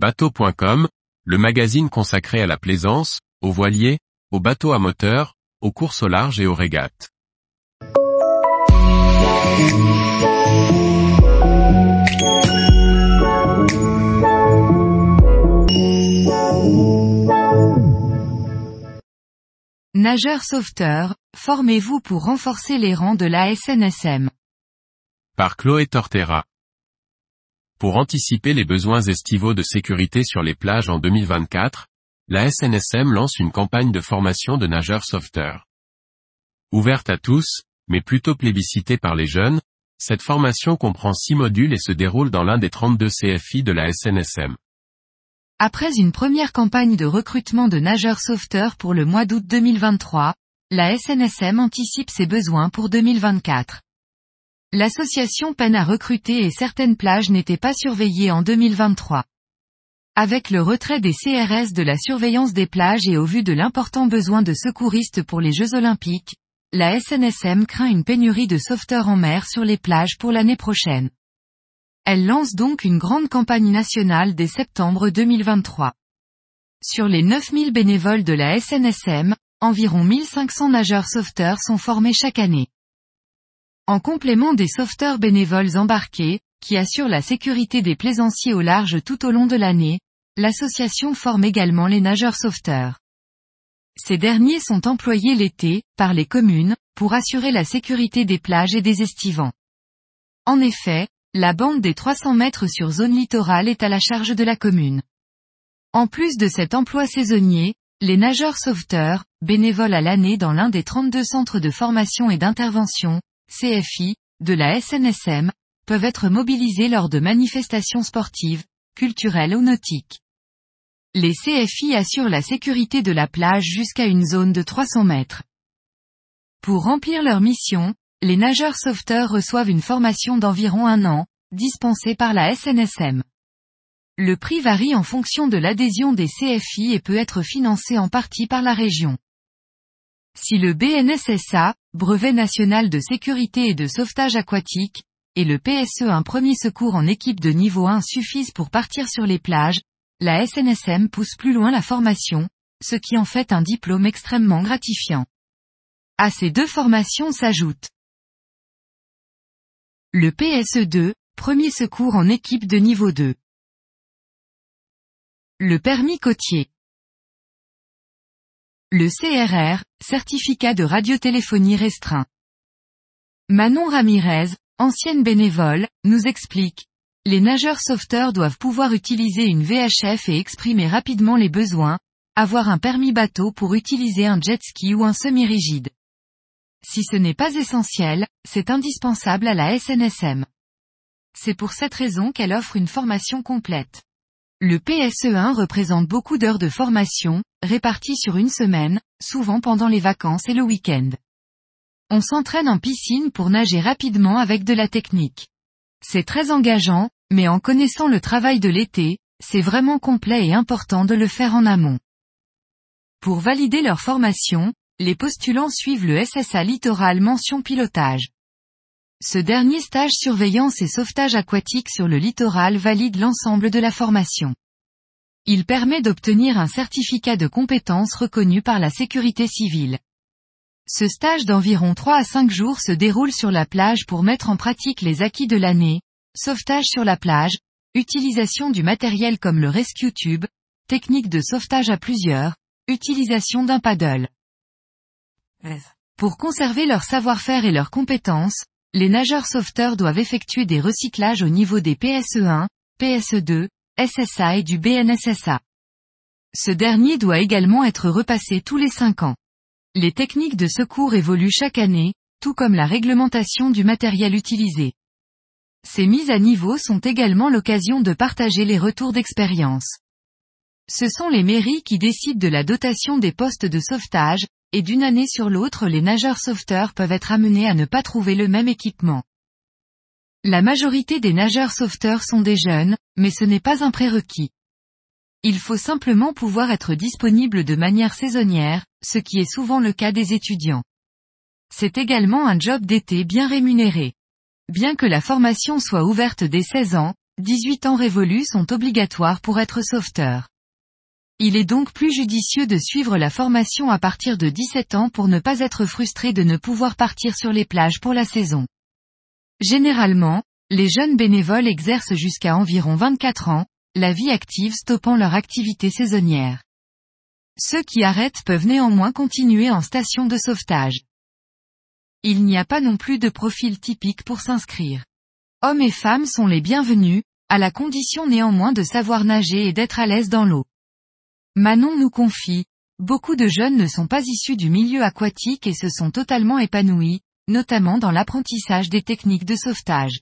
Bateau.com, le magazine consacré à la plaisance, aux voiliers, aux bateaux à moteur, aux courses au large et aux régates. Nageurs sauveteurs, formez-vous pour renforcer les rangs de la SNSM. Par Chloé Tortera. Pour anticiper les besoins estivaux de sécurité sur les plages en 2024, la SNSM lance une campagne de formation de nageurs sauveteurs. Ouverte à tous, mais plutôt plébiscitée par les jeunes, cette formation comprend six modules et se déroule dans l'un des 32 CFI de la SNSM. Après une première campagne de recrutement de nageurs sauveteurs pour le mois d'août 2023, la SNSM anticipe ses besoins pour 2024. L'association peine à recruter et certaines plages n'étaient pas surveillées en 2023. Avec le retrait des CRS de la surveillance des plages et au vu de l'important besoin de secouristes pour les Jeux Olympiques, la SNSM craint une pénurie de sauveteurs en mer sur les plages pour l'année prochaine. Elle lance donc une grande campagne nationale dès septembre 2023. Sur les 9000 bénévoles de la SNSM, environ 1500 nageurs sauveteurs sont formés chaque année. En complément des sauveteurs bénévoles embarqués, qui assurent la sécurité des plaisanciers au large tout au long de l'année, l'association forme également les nageurs sauveteurs. Ces derniers sont employés l'été, par les communes, pour assurer la sécurité des plages et des estivants. En effet, la bande des 300 mètres sur zone littorale est à la charge de la commune. En plus de cet emploi saisonnier, les nageurs sauveteurs, bénévoles à l'année dans l'un des 32 centres de formation et d'intervention, CFI, de la SNSM, peuvent être mobilisés lors de manifestations sportives, culturelles ou nautiques. Les CFI assurent la sécurité de la plage jusqu'à une zone de 300 mètres. Pour remplir leur mission, les nageurs sauveteurs reçoivent une formation d'environ un an, dispensée par la SNSM. Le prix varie en fonction de l'adhésion des CFI et peut être financé en partie par la région. Si le BNSSA, Brevet national de sécurité et de sauvetage aquatique, et le PSE un premier secours en équipe de niveau 1 suffisent pour partir sur les plages, la SNSM pousse plus loin la formation, ce qui en fait un diplôme extrêmement gratifiant. À ces deux formations s'ajoutent le PSE2, premier secours en équipe de niveau 2. Le permis côtier. Le CRR, certificat de radiotéléphonie restreint. Manon Ramirez, ancienne bénévole, nous explique. Les nageurs sauveteurs doivent pouvoir utiliser une VHF et exprimer rapidement les besoins, avoir un permis bateau pour utiliser un jet ski ou un semi-rigide. Si ce n'est pas essentiel, c'est indispensable à la SNSM. C'est pour cette raison qu'elle offre une formation complète. Le PSE1 représente beaucoup d'heures de formation, réparties sur une semaine, souvent pendant les vacances et le week-end. On s'entraîne en piscine pour nager rapidement avec de la technique. C'est très engageant, mais en connaissant le travail de l'été, c'est vraiment complet et important de le faire en amont. Pour valider leur formation, les postulants suivent le SSA Littoral mention pilotage. Ce dernier stage surveillance et sauvetage aquatique sur le littoral valide l'ensemble de la formation. Il permet d'obtenir un certificat de compétence reconnu par la sécurité civile. Ce stage d'environ 3 à 5 jours se déroule sur la plage pour mettre en pratique les acquis de l'année, sauvetage sur la plage, utilisation du matériel comme le rescue tube, technique de sauvetage à plusieurs, utilisation d'un paddle. Pour conserver leur savoir-faire et leurs compétences, les nageurs sauveteurs doivent effectuer des recyclages au niveau des PSE1, PSE2, SSA et du BNSSA. Ce dernier doit également être repassé tous les 5 ans. Les techniques de secours évoluent chaque année, tout comme la réglementation du matériel utilisé. Ces mises à niveau sont également l'occasion de partager les retours d'expérience. Ce sont les mairies qui décident de la dotation des postes de sauvetage, et d'une année sur l'autre les nageurs sauveteurs peuvent être amenés à ne pas trouver le même équipement. La majorité des nageurs sauveteurs sont des jeunes, mais ce n'est pas un prérequis. Il faut simplement pouvoir être disponible de manière saisonnière, ce qui est souvent le cas des étudiants. C'est également un job d'été bien rémunéré. Bien que la formation soit ouverte dès 16 ans, 18 ans révolus sont obligatoires pour être sauveteur. Il est donc plus judicieux de suivre la formation à partir de 17 ans pour ne pas être frustré de ne pouvoir partir sur les plages pour la saison. Généralement, les jeunes bénévoles exercent jusqu'à environ 24 ans, la vie active stoppant leur activité saisonnière. Ceux qui arrêtent peuvent néanmoins continuer en station de sauvetage. Il n'y a pas non plus de profil typique pour s'inscrire. Hommes et femmes sont les bienvenus, à la condition néanmoins de savoir nager et d'être à l'aise dans l'eau. Manon nous confie, beaucoup de jeunes ne sont pas issus du milieu aquatique et se sont totalement épanouis, notamment dans l'apprentissage des techniques de sauvetage.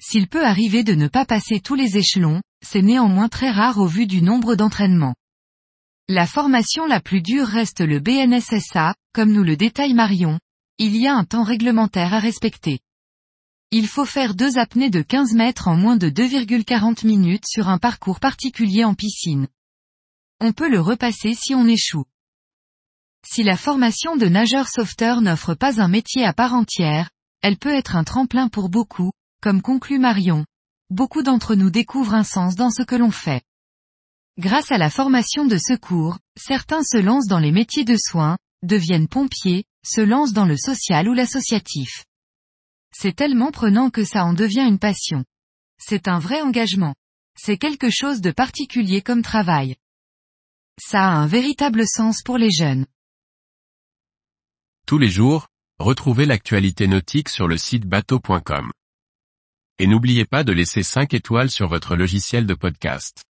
S'il peut arriver de ne pas passer tous les échelons, c'est néanmoins très rare au vu du nombre d'entraînements. La formation la plus dure reste le BNSSA, comme nous le détaille Marion. Il y a un temps réglementaire à respecter. Il faut faire deux apnées de 15 mètres en moins de 2,40 minutes sur un parcours particulier en piscine. On peut le repasser si on échoue. Si la formation de nageur sauveteur n'offre pas un métier à part entière, elle peut être un tremplin pour beaucoup, comme conclut Marion. Beaucoup d'entre nous découvrent un sens dans ce que l'on fait. Grâce à la formation de secours, certains se lancent dans les métiers de soins, deviennent pompiers, se lancent dans le social ou l'associatif. C'est tellement prenant que ça en devient une passion. C'est un vrai engagement. C'est quelque chose de particulier comme travail. Ça a un véritable sens pour les jeunes. Tous les jours, retrouvez l'actualité nautique sur le site bateau.com. Et n'oubliez pas de laisser 5 étoiles sur votre logiciel de podcast.